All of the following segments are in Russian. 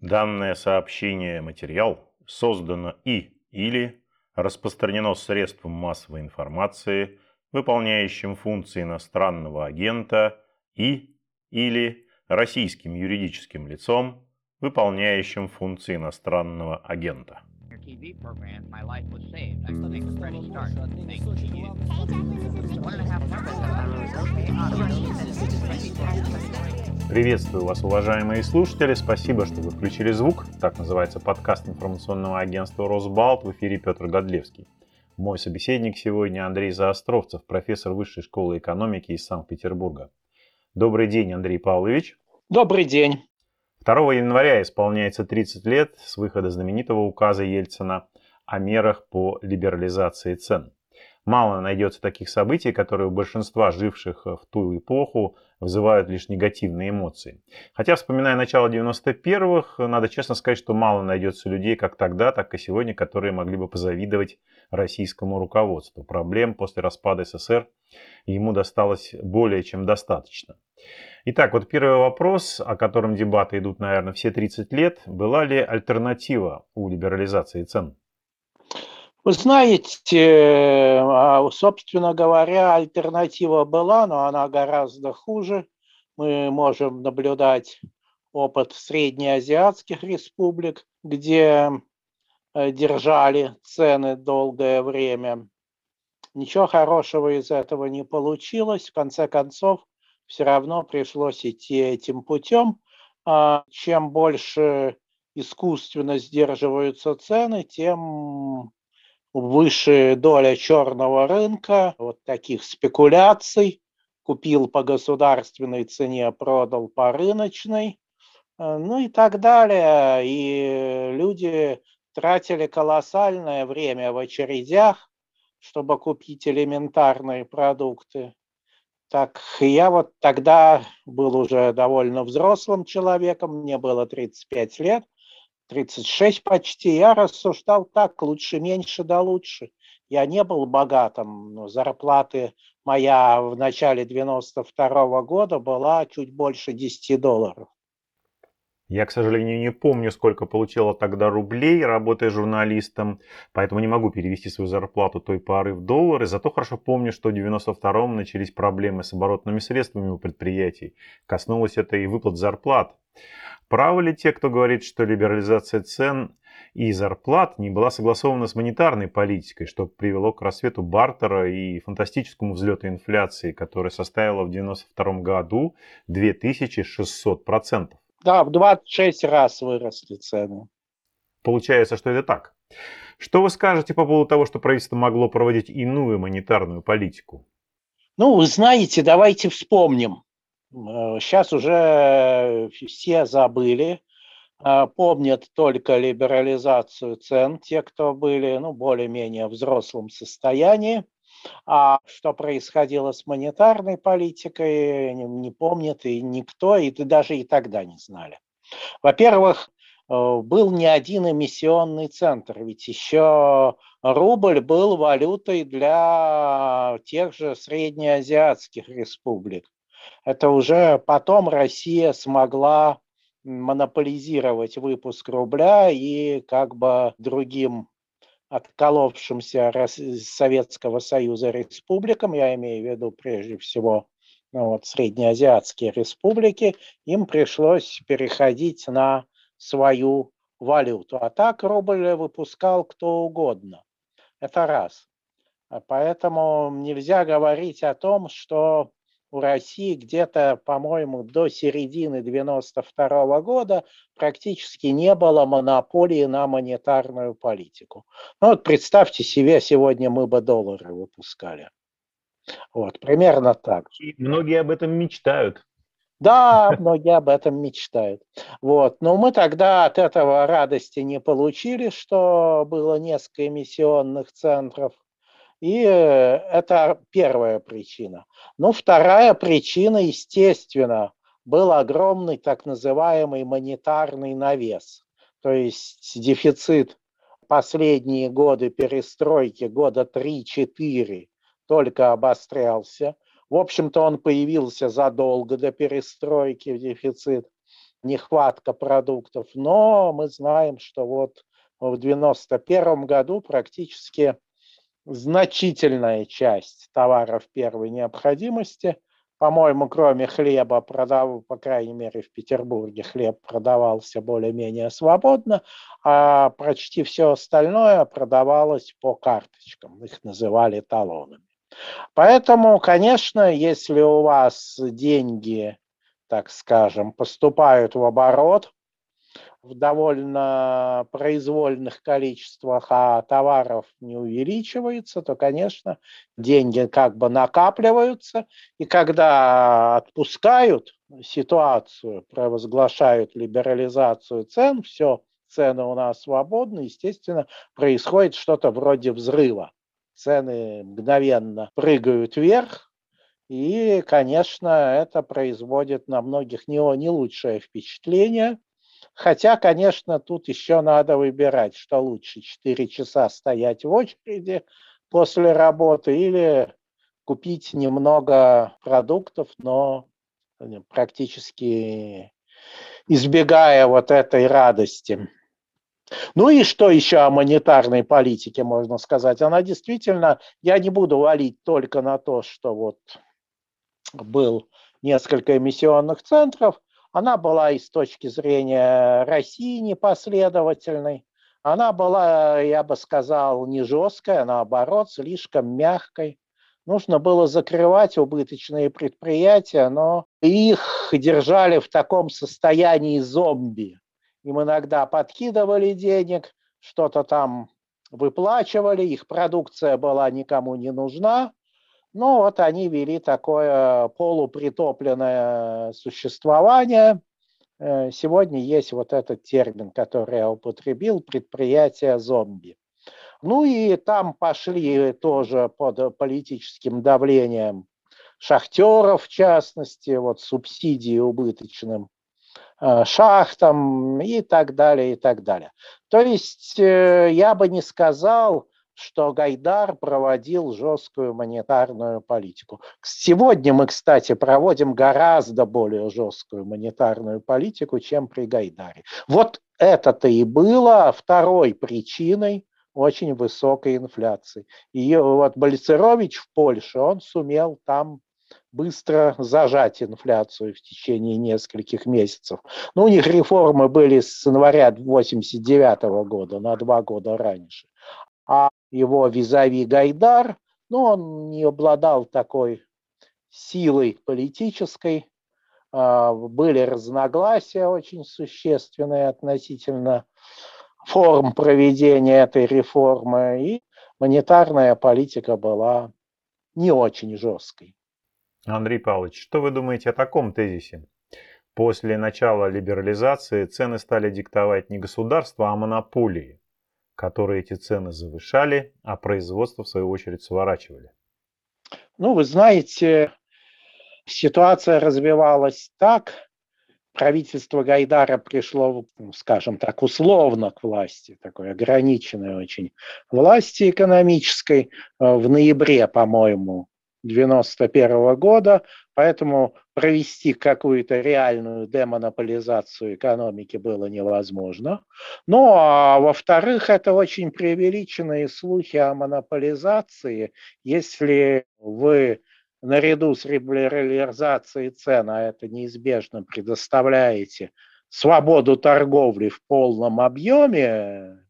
Данное сообщение материал создано и или распространено средством массовой информации, выполняющим функции иностранного агента и или российским юридическим лицом, выполняющим функции иностранного агента. TV program, my life was saved. I can make a fresh start. Thank you. Приветствую вас, уважаемые слушатели. Спасибо, что вы включили звук. Так называется подкаст информационного агентства «Росбалт». В эфире Петр Годлевский. Мой собеседник сегодня Андрей Заостровцев, профессор Высшей школы экономики из Санкт-Петербурга. Добрый день, Андрей Павлович. Добрый день. 2 января исполняется 30 лет с выхода знаменитого указа Ельцина о мерах по либерализации цен. Мало найдется таких событий, которые у большинства живших в ту эпоху вызывают лишь негативные эмоции. Хотя, вспоминая начало 91-х, надо честно сказать, что мало найдется людей как тогда, так и сегодня, которые могли бы позавидовать российскому руководству. Проблем после распада СССР ему досталось более чем достаточно. Итак, вот первый вопрос, о котором дебаты идут, наверное, все 30 лет. Была ли альтернатива у либерализации цен? Вы знаете, а, собственно говоря, альтернатива была, но она гораздо хуже. Мы можем наблюдать опыт среднеазиатских республик, где э, держали цены долгое время. Ничего хорошего из этого не получилось. В конце концов, все равно пришлось идти этим путем. А чем больше искусственно сдерживаются цены, тем выше доля черного рынка, вот таких спекуляций. Купил по государственной цене, продал по рыночной, э, ну и так далее. И люди тратили колоссальное время в очередях, чтобы купить элементарные продукты. Так, я вот тогда был уже довольно взрослым человеком, мне было 35 лет, 36 почти. Я рассуждал так, лучше меньше да лучше. Я не был богатым, но зарплаты моя в начале 92 -го года была чуть больше 10 долларов. Я, к сожалению, не помню, сколько получила тогда рублей, работая журналистом, поэтому не могу перевести свою зарплату той поры в доллары. Зато хорошо помню, что в 92-м начались проблемы с оборотными средствами у предприятий. Коснулось это и выплат зарплат. Правы ли те, кто говорит, что либерализация цен и зарплат не была согласована с монетарной политикой, что привело к рассвету бартера и фантастическому взлету инфляции, которая составила в 1992 году 2600%? Да, в 26 раз выросли цены. Получается, что это так. Что вы скажете по поводу того, что правительство могло проводить иную монетарную политику? Ну, вы знаете, давайте вспомним. Сейчас э, уже все забыли, э, помнят только либерализацию цен, те, кто были ну, более-менее в взрослом состоянии. А что происходило с монетарной политикой, не, помнит и никто, и даже и тогда не знали. Во-первых, э, был не один эмиссионный центр, ведь еще рубль был валютой для тех же среднеазиатских республик. Это уже потом Россия смогла монополизировать выпуск рубля и как бы другим отколовшимся Советского Союза республикам, я имею в виду прежде всего ну, вот, среднеазиатские республики, им пришлось переходить на свою валюту. А так рубль выпускал кто угодно. Это раз. А поэтому нельзя говорить о том, что у России где-то, по-моему, до середины 92 года практически не было монополии на монетарную политику. Ну вот представьте себе, сегодня мы бы доллары выпускали. Вот, примерно так. И многие об этом мечтают. Да, многие об этом мечтают. Вот. Но мы тогда от этого радости не получили, что было несколько эмиссионных центров – и э, это первая причина. Ну, вторая причина, естественно, был огромный так называемый монетарный навес. То есть дефицит последние годы перестройки, года 3-4, только обострялся. В общем-то, он появился задолго до перестройки, дефицит. нехватка продуктов, но мы знаем, что вот в 1991 году практически значительная часть товаров первой необходимости, по-моему, кроме хлеба, продав, по крайней мере в Петербурге хлеб продавался более-менее свободно, а почти все остальное продавалось по карточкам, их называли талонами. Поэтому, конечно, если у вас деньги, так скажем, поступают в оборот в довольно произвольных количествах, а товаров не увеличивается, то, конечно, деньги как бы накапливаются, и когда отпускают ситуацию, провозглашают либерализацию цен, все, цены у нас свободны, естественно, происходит что-то вроде взрыва цены мгновенно прыгают вверх, и, конечно, это производит на многих не, не лучшее впечатление. Хотя, конечно, тут еще надо выбирать, что лучше, 4 часа стоять в очереди после работы или купить немного продуктов, но э, практически избегая вот этой радости. Ну и что еще о монетарной политике можно сказать? Она действительно, я не буду валить только на то, что вот был несколько эмиссионных центров, она была и с точки зрения России непоследовательной, она была, я бы сказал, не жесткая, а наоборот, слишком мягкой. Нужно было закрывать убыточные предприятия, но их держали в таком состоянии зомби им иногда подкидывали денег, что-то там выплачивали, их продукция была никому не нужна. Но вот они вели такое полупритопленное существование. Э, сегодня есть вот этот термин, который я употребил, предприятие зомби. Ну и там пошли тоже под политическим давлением шахтеров, в частности, вот субсидии убыточным Э, шахтам и так далее, и так далее. То есть э, я бы не сказал, что Гайдар проводил жесткую монетарную политику. Сегодня мы, кстати, проводим гораздо более жесткую монетарную политику, чем при Гайдаре. Вот это-то и было второй причиной очень высокой инфляции. И вот Бальцерович в Польше, он сумел там быстро зажать инфляцию в течение нескольких месяцев. Ну, у них реформы были с января 89 года, на два года раньше. А его визави Гайдар, ну, он не обладал такой силой политической, а, были разногласия очень существенные относительно форм проведения этой реформы, и монетарная политика была не очень жесткой. Андрей Павлович, что вы думаете о таком тезисе? После начала либерализации цены стали диктовать не государство, а монополии, которые эти цены завышали, а производство, в свою очередь, сворачивали. Ну, вы знаете, ситуация развивалась так, правительство Гайдара пришло, ну, скажем так, условно к власти, такой ограниченной очень власти экономической э, в ноябре, по-моему, 1991 года, поэтому провести какую-то реальную демонополизацию экономики было невозможно. Ну, а во-вторых, это очень преувеличенные слухи о монополизации. Если вы наряду с либерализацией цен, а это неизбежно предоставляете свободу торговли в полном объеме,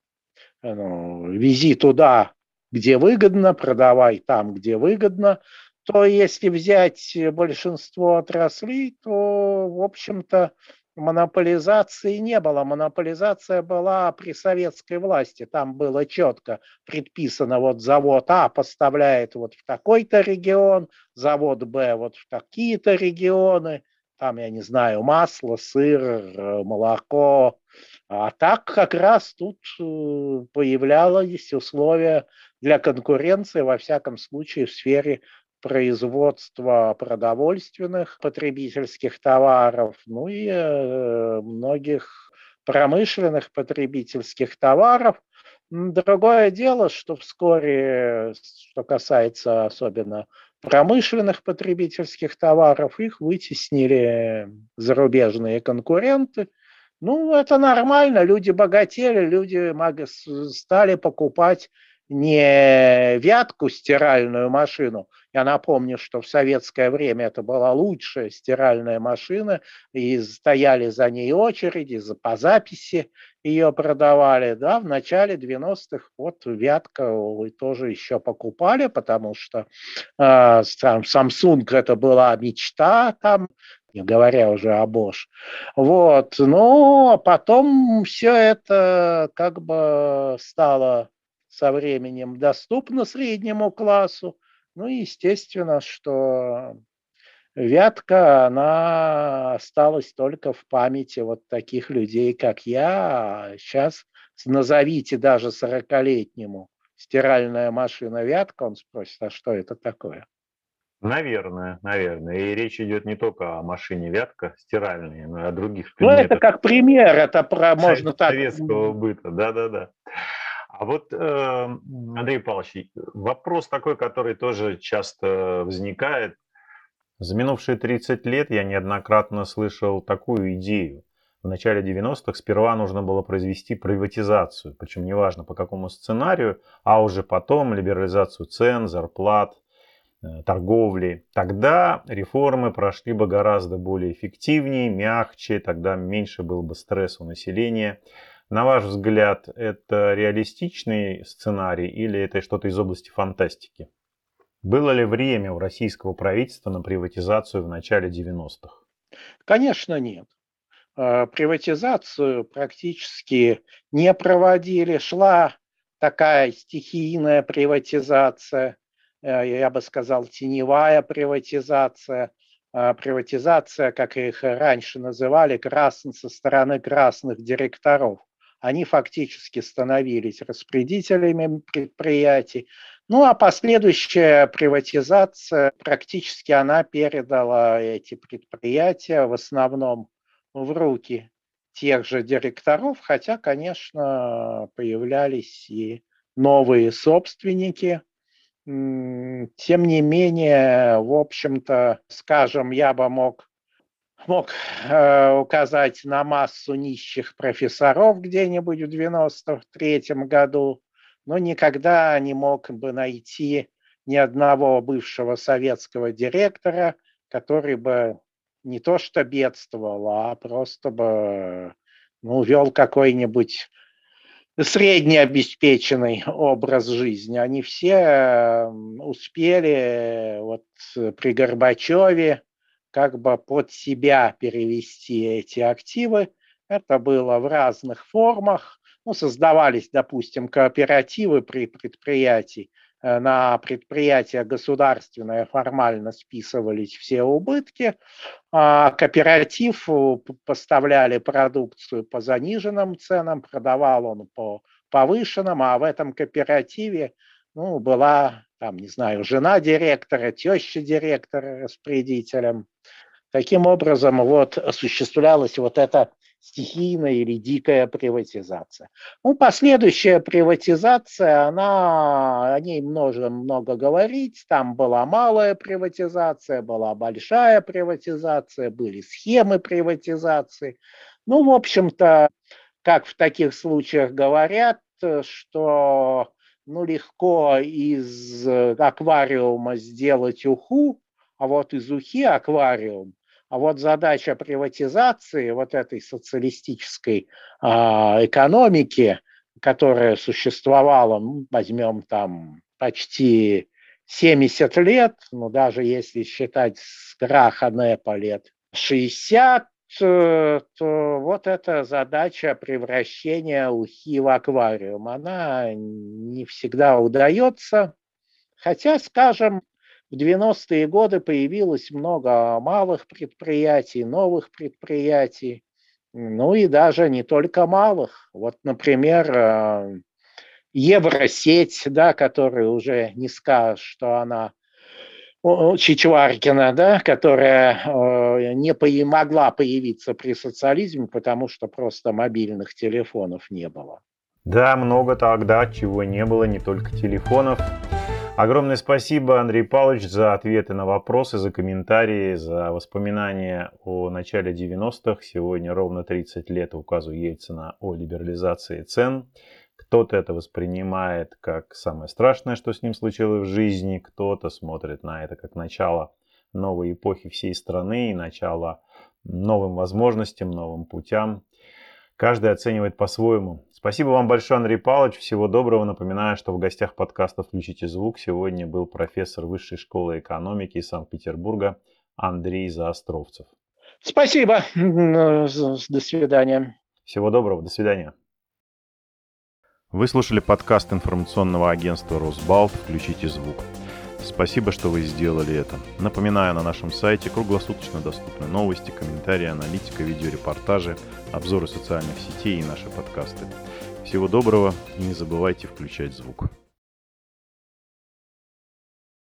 ну, вези туда, где выгодно, продавай там, где выгодно, то если взять большинство отраслей, то, в общем-то, монополизации не было. Монополизация была при советской власти. Там было четко предписано, вот завод А поставляет вот в такой-то регион, завод Б вот в такие-то регионы, там, я не знаю, масло, сыр, молоко. А так как раз тут э, появлялись условия для конкуренции, во всяком случае, в сфере производства продовольственных потребительских товаров, ну и э, многих промышленных потребительских товаров. Другое дело, что вскоре, что касается особенно промышленных потребительских товаров, их вытеснили зарубежные конкуренты. Ну, это нормально, люди богатели, люди стали покупать не вятку стиральную машину. Я напомню, что в советское время это была лучшая стиральная машина, и стояли за ней очереди, по записи ее продавали. Да, в начале 90-х вот вятка тоже еще покупали, потому что э, Samsung это была мечта там, не говоря уже о Bosch. Вот, но потом все это как бы стало со временем доступно среднему классу. Ну и естественно, что Вятка, она осталась только в памяти вот таких людей, как я. Сейчас назовите даже сорокалетнему стиральная машина Вятка, он спросит, а что это такое? Наверное, наверное. И речь идет не только о машине Вятка стиральной, но и о других предметах. Ну, это как пример, это про, можно так... Советского быта, да-да-да. А вот, э, Андрей Павлович, вопрос такой, который тоже часто возникает. За минувшие 30 лет я неоднократно слышал такую идею. В начале 90-х сперва нужно было произвести приватизацию, причем неважно по какому сценарию, а уже потом либерализацию цен, зарплат, э, торговли. Тогда реформы прошли бы гораздо более эффективнее, мягче, тогда меньше был бы стресс у населения. На ваш взгляд, это реалистичный сценарий или это что-то из области фантастики? Было ли время у российского правительства на приватизацию в начале 90-х? Конечно, нет. А, приватизацию практически не проводили. Шла такая стихийная приватизация, э, я бы сказал, теневая приватизация, а, приватизация, как их раньше называли, красн, со стороны красных директоров они фактически становились распределителями предприятий. Ну а последующая приватизация, практически она передала эти предприятия в основном в руки тех же директоров, хотя, конечно, появлялись и новые собственники. Тем не менее, в общем-то, скажем, я бы мог мог э, указать на массу нищих профессоров где-нибудь в 93 году, но никогда не мог бы найти ни одного бывшего советского директора, который бы не то что бедствовал, а просто бы ну, вел какой-нибудь среднеобеспеченный образ жизни. Они все успели вот при Горбачеве как бы под себя перевести эти активы. Это было в разных формах. Ну, создавались, допустим, кооперативы при предприятии. Э, на предприятие государственное формально списывались все убытки. А кооператив э, поставляли продукцию по заниженным ценам, продавал он по повышенным, а в этом кооперативе ну, была, там, не знаю, жена директора, теща директора распорядителем. Таким образом, вот осуществлялась вот эта стихийная или дикая приватизация. Ну, последующая приватизация, она, о ней можно много говорить. Там была малая приватизация, была большая приватизация, были схемы приватизации. Ну, в общем-то, как в таких случаях говорят, что ну, легко из аквариума сделать уху, а вот из ухи аквариум. А вот задача приватизации вот этой социалистической а, экономики, которая существовала, ну, возьмем там почти 70 лет, ну даже если считать с краха НЭПа лет 60, э, то вот эта задача превращения ухи в аквариум, она не всегда удается. Хотя, скажем, в 90-е годы появилось много малых предприятий, новых предприятий, ну и даже не только малых. Вот, например, э, Евросеть, да, которая уже не скажешь, что она Чичваркина, да, которая э, не могла появиться при социализме, потому что просто мобильных телефонов не было. Да, много тогда чего не было, не только телефонов. Огромное спасибо, Андрей Павлович, за ответы на вопросы, за комментарии, за воспоминания о начале 90-х. Сегодня ровно 30 лет указу Ельцина о либерализации цен. Кто-то это воспринимает как самое страшное, что с ним случилось в жизни, кто-то смотрит на это как начало новой эпохи всей страны и начало новым возможностям, новым путям. Каждый оценивает по-своему. Спасибо вам большое, Андрей Павлович. Всего доброго. Напоминаю, что в гостях подкаста «Включите звук» сегодня был профессор Высшей школы экономики из Санкт-Петербурга Андрей Заостровцев. Спасибо. До свидания. Всего доброго. До свидания. Вы слушали подкаст информационного агентства «Росбалт. Включите звук». Спасибо, что вы сделали это. Напоминаю, на нашем сайте круглосуточно доступны новости, комментарии, аналитика, видеорепортажи, обзоры социальных сетей и наши подкасты. Всего доброго и не забывайте включать звук.